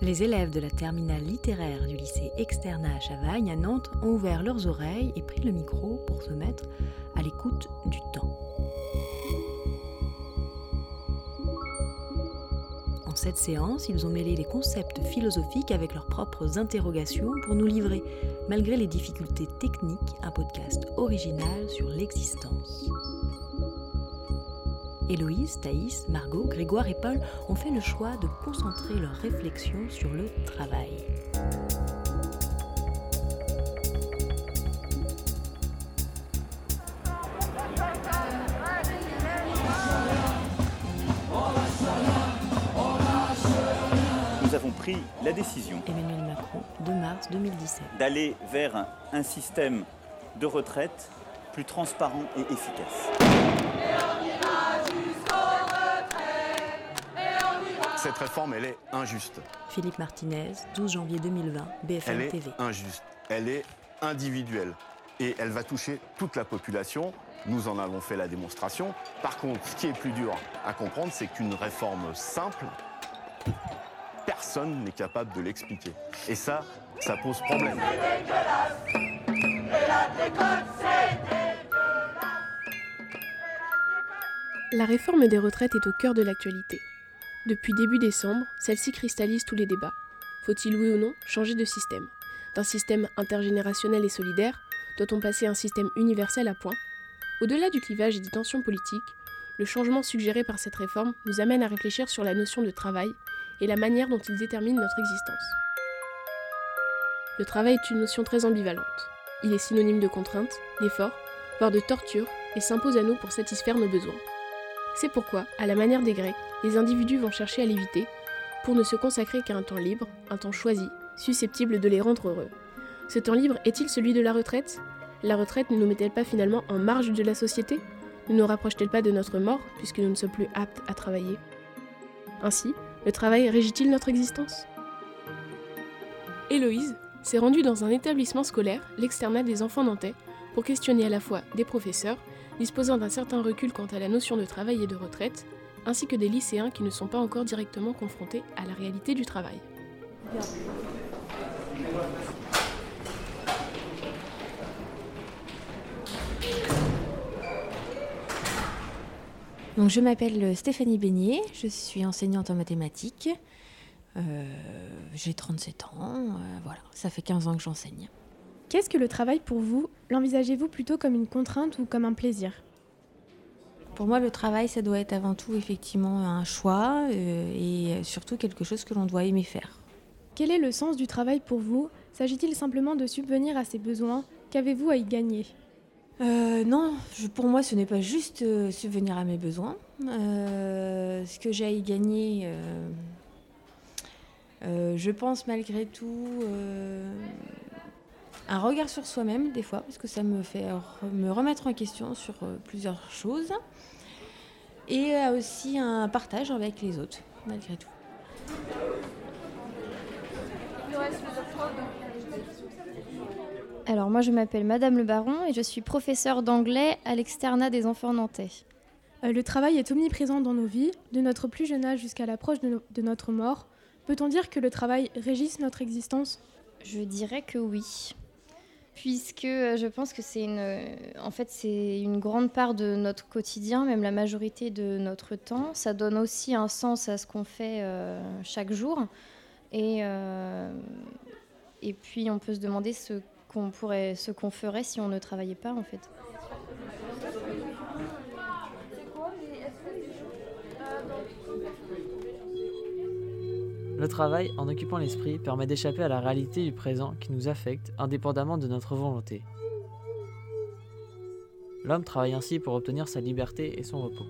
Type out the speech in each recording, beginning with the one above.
Les élèves de la terminale littéraire du lycée Externa à Chavagne à Nantes ont ouvert leurs oreilles et pris le micro pour se mettre à l'écoute du temps. En cette séance, ils ont mêlé les concepts philosophiques avec leurs propres interrogations pour nous livrer, malgré les difficultés techniques, un podcast original sur l'existence. Héloïse, Thaïs, Margot, Grégoire et Paul ont fait le choix de concentrer leurs réflexions sur le travail. Nous avons pris la décision Emmanuel Macron, 2 mars 2017. d'aller vers un système de retraite plus transparent et efficace. Cette réforme, elle est injuste. Philippe Martinez, 12 janvier 2020, Elle BFM est TV. injuste. Elle est individuelle. Et elle va toucher toute la population. Nous en avons fait la démonstration. Par contre, ce qui est plus dur à comprendre, c'est qu'une réforme simple, personne n'est capable de l'expliquer. Et ça, ça pose problème. La réforme des retraites est au cœur de l'actualité. Depuis début décembre, celle-ci cristallise tous les débats. Faut-il oui ou non changer de système? D'un système intergénérationnel et solidaire, doit-on passer à un système universel à point? Au-delà du clivage et des tensions politiques, le changement suggéré par cette réforme nous amène à réfléchir sur la notion de travail et la manière dont il détermine notre existence. Le travail est une notion très ambivalente. Il est synonyme de contrainte, d'effort, voire de torture, et s'impose à nous pour satisfaire nos besoins. C'est pourquoi, à la manière des Grecs, les individus vont chercher à l'éviter pour ne se consacrer qu'à un temps libre, un temps choisi, susceptible de les rendre heureux. Ce temps libre est-il celui de la retraite? La retraite ne nous met-elle pas finalement en marge de la société? Ne nous rapproche-t-elle pas de notre mort puisque nous ne sommes plus aptes à travailler? Ainsi, le travail régit-il notre existence? Héloïse s'est rendue dans un établissement scolaire, l'externat des enfants nantais, pour questionner à la fois des professeurs, disposant d'un certain recul quant à la notion de travail et de retraite, ainsi que des lycéens qui ne sont pas encore directement confrontés à la réalité du travail. Je m'appelle Stéphanie Beignet, je suis enseignante en mathématiques. Euh, J'ai 37 ans, euh, voilà, ça fait 15 ans que j'enseigne. Qu'est-ce que le travail pour vous L'envisagez-vous plutôt comme une contrainte ou comme un plaisir? Pour moi, le travail, ça doit être avant tout effectivement un choix euh, et surtout quelque chose que l'on doit aimer faire. Quel est le sens du travail pour vous? S'agit-il simplement de subvenir à ses besoins? Qu'avez-vous à y gagner? Euh, non, je- pour moi, ce n'est pas juste euh, subvenir à mes besoins. Ce que j'ai à y gagner, je pense malgré tout un regard sur soi-même des fois, parce que ça me fait me remettre en question sur euh, plusieurs choses. Et euh, aussi un partage avec les autres, malgré tout. Alors moi je m'appelle Madame Le Baron et je suis professeure d'anglais à l'externat des enfants nantais. Euh, Le travail est omniprésent dans nos vies, de notre plus jeune âge jusqu'à l'approche de, no- de notre mort. Peut-on dire que le travail régisse notre existence? Je dirais que oui. Puisque euh, je pense que c'est une, euh, en fait, c'est une grande part de notre quotidien, même la majorité de notre temps. Ça donne aussi un sens à ce qu'on fait euh, chaque jour. Et, et puis on peut se demander ce qu'on pourrait, ce qu'on ferait si on ne travaillait pas en fait. Le travail, en occupant l'esprit, permet d'échapper à la réalité du présent qui nous affecte indépendamment de notre volonté. L'homme travaille ainsi pour obtenir sa liberté et son repos.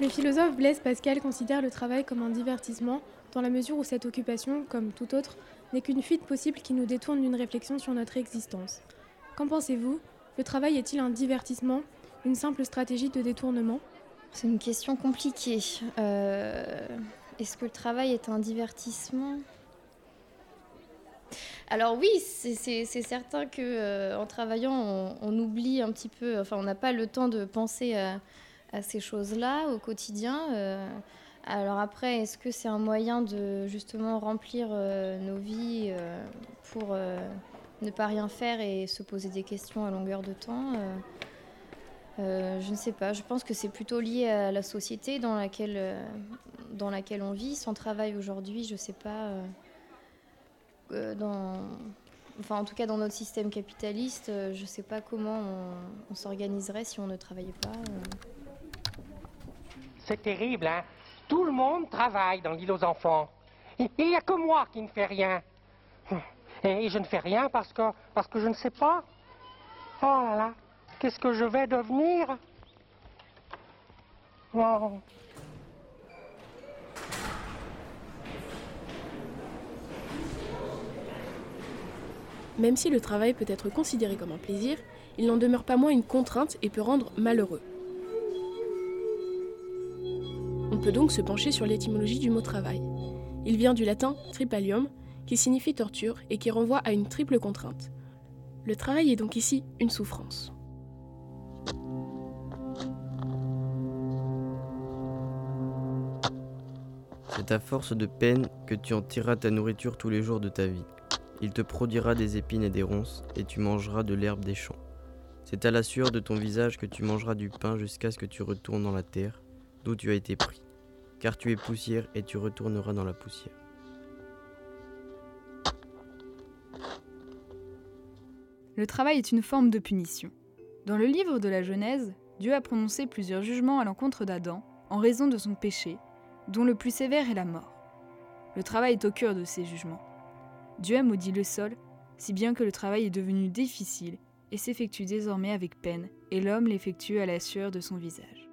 Le philosophe Blaise Pascal considère le travail comme un divertissement, dans la mesure où cette occupation, comme tout autre, n'est qu'une fuite possible qui nous détourne d'une réflexion sur notre existence. Qu'en pensez-vous? Le travail est-il un divertissement Une simple stratégie de détournement? C'est une question compliquée. Euh, Est-ce que le travail est un divertissement? Alors oui, c'est certain que euh, en travaillant, on, oublie un petit peu, enfin on n'a pas le temps de penser à, ces choses-là au quotidien. Euh. alors après, est-ce que c'est un moyen de justement remplir nos vies pour ne pas rien faire et se poser des questions à longueur de temps je ne sais pas. Je pense que c'est plutôt lié à la société dans laquelle, laquelle on vit. Sans travail aujourd'hui, je ne sais pas euh, enfin en tout cas dans notre système capitaliste, euh, je ne sais pas comment on, s'organiserait si on ne travaillait pas. Euh. C'est terrible, hein Tout le monde travaille dans l'île aux enfants. Il n'y a que moi qui ne fais rien. Et je ne fais rien parce que, parce que je ne sais pas. Oh là là, qu'est-ce que je vais devenir? Même si le travail peut être considéré comme un plaisir, il n'en demeure pas moins une contrainte et peut rendre malheureux. On peut donc se pencher sur l'étymologie du mot travail. Il vient du latin tripalium, qui signifie torture et qui renvoie à une triple contrainte. Le travail est donc ici une souffrance. C'est à force de peine que tu en tireras ta nourriture tous les jours de ta vie. Il te produira des épines et des ronces, et tu mangeras de l'herbe des champs. C'est à la sueur de ton visage que tu mangeras du pain jusqu'à ce que tu retournes dans la terre, d'où tu as été pris. Car tu es poussière et tu retourneras dans la poussière. Le travail est une forme de punition. Dans le livre de la Genèse, Dieu a prononcé plusieurs jugements à l'encontre d'Adam en raison de son péché, dont le plus sévère est la mort. Le travail est au cœur de ces jugements. Dieu a maudit le sol, si bien que le travail est devenu difficile et s'effectue désormais avec peine, et l'homme l'effectue à la sueur de son visage.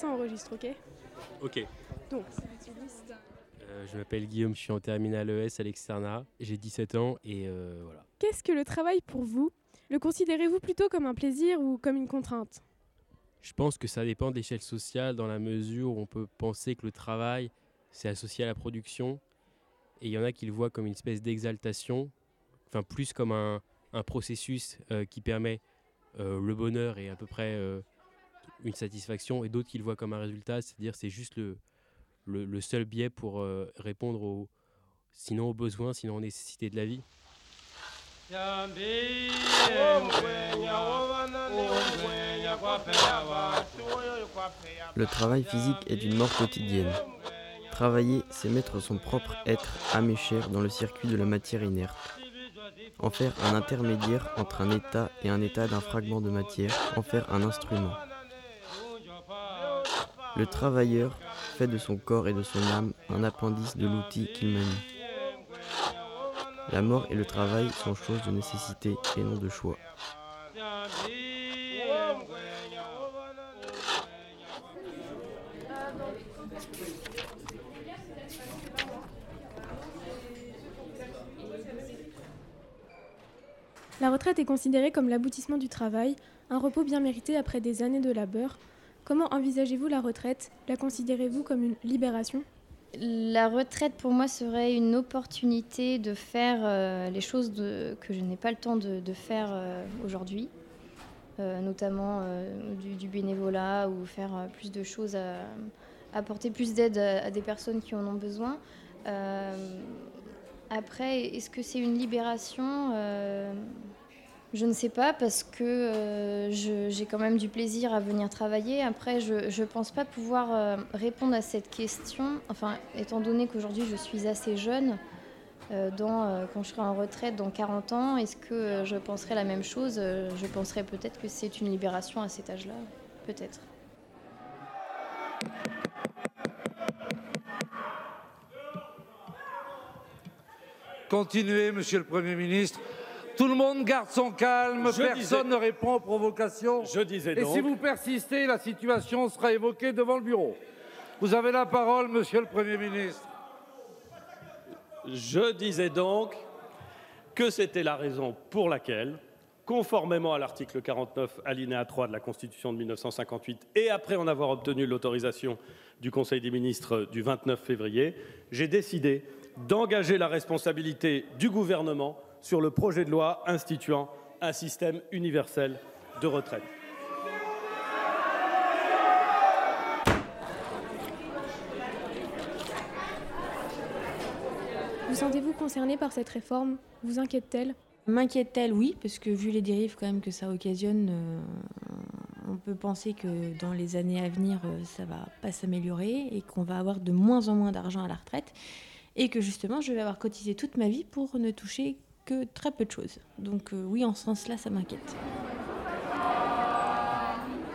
Ça enregistre, ok Ok. Donc, euh, je m'appelle Guillaume, je suis en terminale ES à l'Externat. J'ai 17 ans et euh, voilà. Qu'est-ce que le travail pour vous? Le considérez-vous plutôt comme un plaisir ou comme une contrainte? Je pense que ça dépend de l'échelle sociale dans la mesure où on peut penser que le travail, c'est associé à la production. Et il y en a qui le voient comme une espèce d'exaltation, enfin plus comme un, processus euh, qui permet euh, le bonheur et à peu près euh, une satisfaction, et d'autres qui le voient comme un résultat, c'est-à-dire c'est juste le, le, seul biais pour répondre aux, sinon aux besoins, sinon aux nécessités de la vie. Le travail physique est une mort quotidienne. Travailler, c'est mettre son propre être, âme et chair, dans le circuit de la matière inerte. En faire un intermédiaire entre un état et un état d'un fragment de matière, en faire un instrument. Le travailleur fait de son corps et de son âme un appendice de l'outil qu'il manie. La mort et le travail sont choses de nécessité et non de choix. La retraite est considérée comme l'aboutissement du travail, un repos bien mérité après des années de labeur. Comment envisagez-vous la retraite? La considérez-vous comme une libération? La retraite pour moi serait une opportunité de faire euh, les choses que je n'ai pas le temps de, faire euh, aujourd'hui, euh, notamment du, bénévolat ou faire plus de choses, apporter plus d'aide à, des personnes qui en ont besoin. après, est-ce que c'est une libération? Je ne sais pas parce que euh, j'ai quand même du plaisir à venir travailler. Après, je ne pense pas pouvoir euh, répondre à cette question. Enfin, étant donné qu'aujourd'hui je suis assez jeune, euh, dans, quand je serai en retraite dans 40 ans, est-ce que je penserai la même chose? Je penserais peut-être que c'est une libération à cet âge-là. Peut-être. Continuez, Monsieur le Premier ministre. Tout le monde garde son calme, personne ne répond aux provocations. Je disais donc. Et si vous persistez, la situation sera évoquée devant le bureau. Vous avez la parole, monsieur le Premier ministre. Je disais donc que c'était la raison pour laquelle, conformément à l'article 49, alinéa 3 de la Constitution de 1958, et après en avoir obtenu l'autorisation du Conseil des ministres du 29 février, j'ai décidé d'engager la responsabilité du gouvernement sur le projet de loi instituant un système universel de retraite. Vous sentez-vous concerné par cette réforme? Vous inquiète-t-elle? M'inquiète-t-elle Oui, parce que vu les dérives quand même que ça occasionne, euh, on peut penser que dans les années à venir, euh, ça va pas s'améliorer et qu'on va avoir de moins en moins d'argent à la retraite et que justement, je vais avoir cotisé toute ma vie pour ne toucher que très peu de choses. Donc euh, oui, en ce sens-là, ça m'inquiète.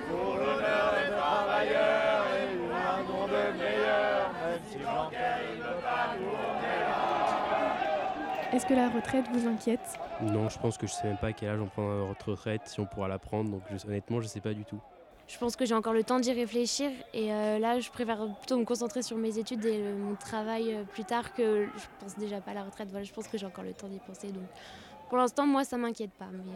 Pour l'honneur des travailleurs et un monde meilleur, même si Blanquer il veut pas nous Est-ce que la retraite vous inquiète? Non, je pense que je sais même pas à quel âge on prend notre retraite, si on pourra la prendre, donc je- honnêtement, je sais pas du tout. Je pense que j'ai encore le temps d'y réfléchir et euh, là je préfère plutôt me concentrer sur mes études et mon travail euh, plus tard que je pense déjà pas à la retraite. Voilà, je pense que j'ai encore le temps d'y penser. Donc pour l'instant moi ça m'inquiète pas. Euh,